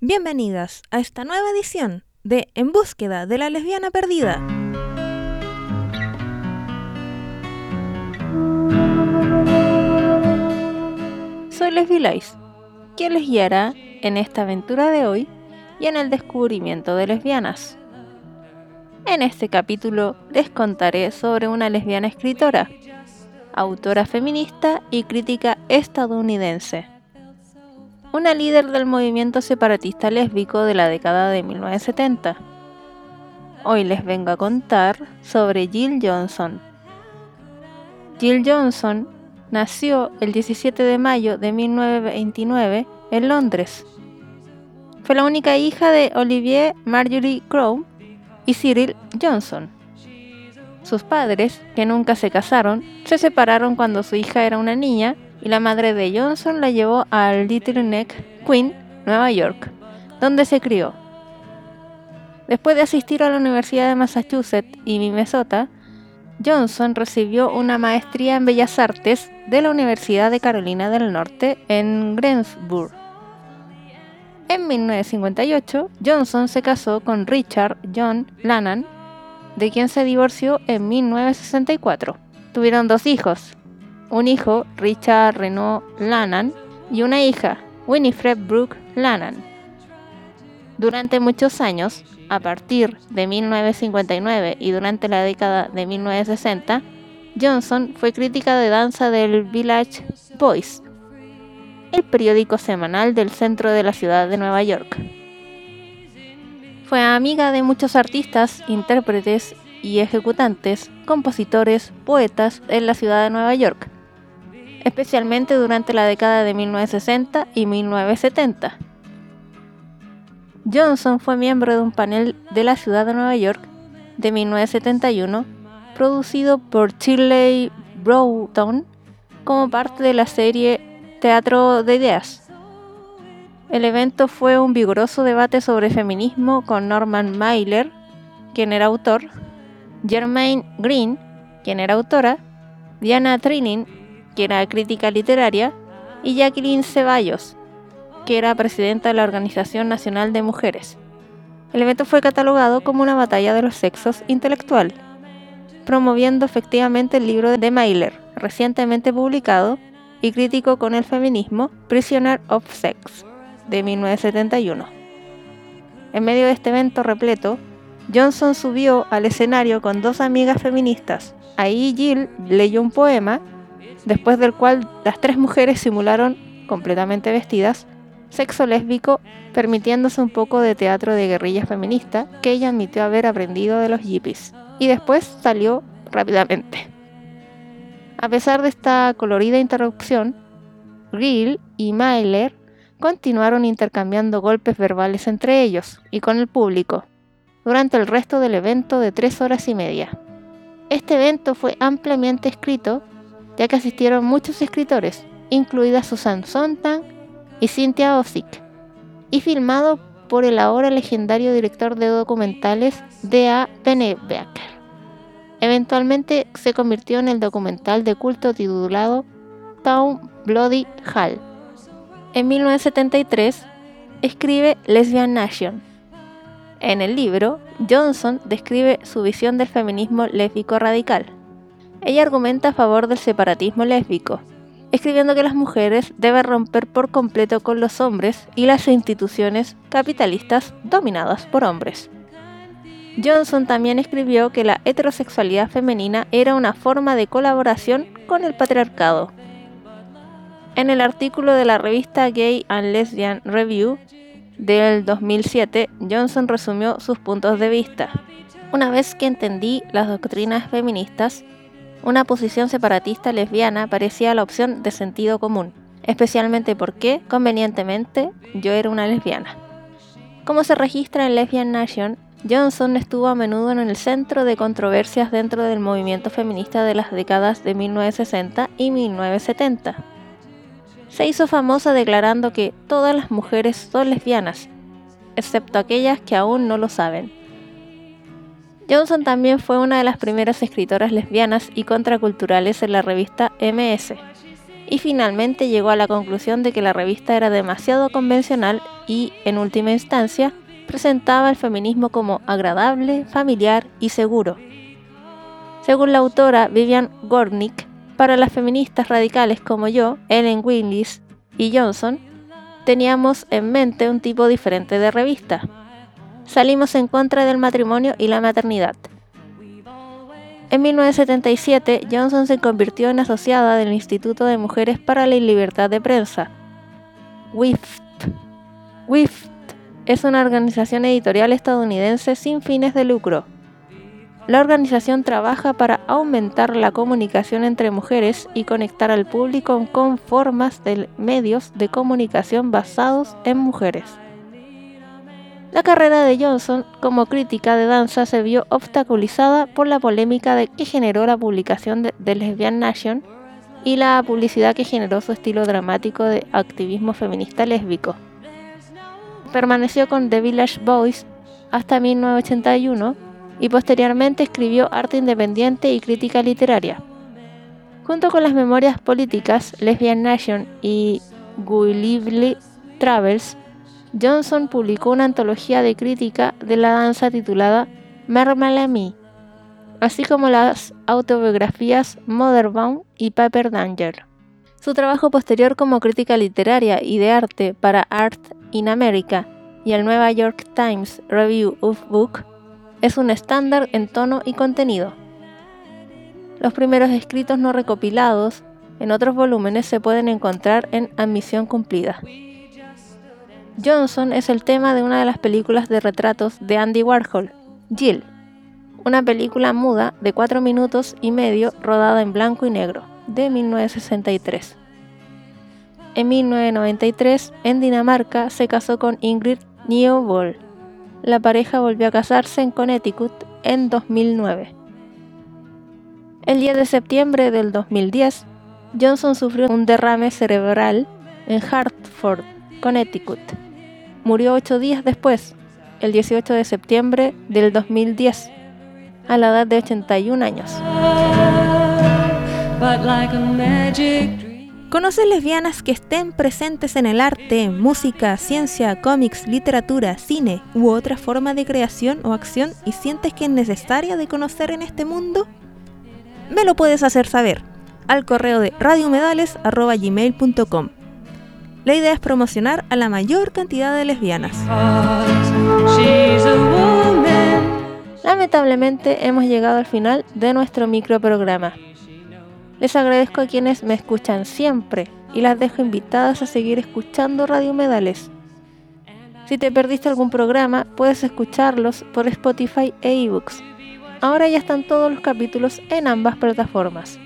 Bienvenidas a esta nueva edición de En búsqueda de la lesbiana perdida. Soy Leslie Lice, quien les guiará en esta aventura de hoy y en el descubrimiento de lesbianas. En este capítulo les contaré sobre una lesbiana escritora, autora feminista y crítica estadounidense una líder del movimiento separatista lésbico de la década de 1970. Hoy les vengo a contar sobre Jill Johnson. Jill Johnson nació el 17 de mayo de 1929 en Londres. Fue la única hija de Olivier Marjorie Crowe y Cyril Johnson. Sus padres, que nunca se casaron, se separaron cuando su hija era una niña y la madre de Johnson la llevó al Little Neck, Queen, Nueva York, donde se crió. Después de asistir a la Universidad de Massachusetts y Minnesota, Johnson recibió una maestría en Bellas Artes de la Universidad de Carolina del Norte en Greensburg. En 1958, Johnson se casó con Richard John Lannan, de quien se divorció en 1964. Tuvieron dos hijos, un hijo, Richard Renault Lannan, y una hija, Winifred Brooke Lannan. Durante muchos años, a partir de 1959 y durante la década de 1960, Johnson fue crítica de danza del Village Voice, el periódico semanal del centro de la ciudad de Nueva York. Fue amiga de muchos artistas, intérpretes y ejecutantes, compositores, poetas en la ciudad de Nueva York, especialmente durante la década de 1960 y 1970. Johnson fue miembro de un panel de la ciudad de Nueva York de 1971, producido por Shirley Broughton como parte de la serie Teatro de Ideas. El evento fue un vigoroso debate sobre feminismo con Norman Mailer, quien era autor, Germaine Green, quien era autora, Diana Trinin, que era crítica literaria, y Jacqueline Ceballos, que era presidenta de la Organización Nacional de Mujeres. El evento fue catalogado como una batalla de los sexos intelectual, promoviendo efectivamente el libro de Mailer, recientemente publicado y crítico con el feminismo, Prisoner of Sex, de 1971. En medio de este evento repleto, Johnson subió al escenario con dos amigas feministas. Ahí Jill leyó un poema después del cual las tres mujeres simularon, completamente vestidas, sexo lésbico, permitiéndose un poco de teatro de guerrilla feminista que ella admitió haber aprendido de los hippies, y después salió rápidamente. A pesar de esta colorida interrupción, Gill y Myler continuaron intercambiando golpes verbales entre ellos y con el público durante el resto del evento de tres horas y media. Este evento fue ampliamente escrito ya que asistieron muchos escritores, incluida Susan Sontag y Cynthia Ozick, y filmado por el ahora legendario director de documentales D.A. Pennebaker. Eventualmente se convirtió en el documental de culto titulado Town Bloody Hall. En 1973 escribe Lesbian Nation. En el libro, Johnson describe su visión del feminismo lésbico radical ella argumenta a favor del separatismo lésbico, escribiendo que las mujeres deben romper por completo con los hombres y las instituciones capitalistas dominadas por hombres. Johnson también escribió que la heterosexualidad femenina era una forma de colaboración con el patriarcado. En el artículo de la revista Gay and Lesbian Review, del 2007, Johnson resumió sus puntos de vista. Una vez que entendí las doctrinas feministas, una posición separatista lesbiana parecía la opción de sentido común, especialmente porque, convenientemente, yo era una lesbiana. Como se registra en Lesbian Nation, Johnson estuvo a menudo en el centro de controversias dentro del movimiento feminista de las décadas de 1960 y 1970. Se hizo famosa declarando que todas las mujeres son lesbianas, excepto aquellas que aún no lo saben. Johnson también fue una de las primeras escritoras lesbianas y contraculturales en la revista MS, y finalmente llegó a la conclusión de que la revista era demasiado convencional y, en última instancia, presentaba el feminismo como agradable, familiar y seguro. Según la autora Vivian Gornick, para las feministas radicales como yo, Ellen Willis y Johnson, teníamos en mente un tipo diferente de revista. Salimos en contra del matrimonio y la maternidad. En 1977, Johnson se convirtió en asociada del Instituto de Mujeres para la Libertad de Prensa, WIFT. WIFT es una organización editorial estadounidense sin fines de lucro. La organización trabaja para aumentar la comunicación entre mujeres y conectar al público con formas de medios de comunicación basados en mujeres. La carrera de Johnson como crítica de danza se vio obstaculizada por la polémica de que generó la publicación de, de Lesbian Nation y la publicidad que generó su estilo dramático de activismo feminista lésbico permaneció con The Village Boys hasta 1981 y posteriormente escribió arte independiente y crítica literaria. Junto con las memorias políticas Lesbian Nation y Lively Travels, Johnson publicó una antología de crítica de la danza titulada Me, así como las autobiografías Motherbound y Paper Danger. Su trabajo posterior como crítica literaria y de arte para Art in America y el Nueva York Times Review of Book es un estándar en tono y contenido. Los primeros escritos no recopilados en otros volúmenes se pueden encontrar en Admisión Cumplida. Johnson es el tema de una de las películas de retratos de Andy Warhol, Jill, una película muda de 4 minutos y medio rodada en blanco y negro, de 1963. En 1993, en Dinamarca, se casó con Ingrid Newbold. La pareja volvió a casarse en Connecticut en 2009. El 10 de septiembre del 2010, Johnson sufrió un derrame cerebral en Hartford, Connecticut. Murió ocho días después, el 18 de septiembre del 2010, a la edad de 81 años. ¿Conoces lesbianas que estén presentes en el arte, música, ciencia, cómics, literatura, cine u otra forma de creación o acción y sientes que es necesaria de conocer en este mundo? Me lo puedes hacer saber al correo de radiomedales.gmail.com. La idea es promocionar a la mayor cantidad de lesbianas. Lamentablemente hemos llegado al final de nuestro microprograma. Les agradezco a quienes me escuchan siempre y las dejo invitadas a seguir escuchando Radio Medales. Si te perdiste algún programa, puedes escucharlos por Spotify e ebooks. Ahora ya están todos los capítulos en ambas plataformas.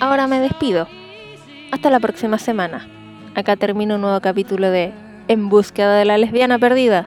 Ahora me despido. Hasta la próxima semana. Acá termino un nuevo capítulo de En búsqueda de la lesbiana perdida.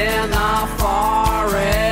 in the forest.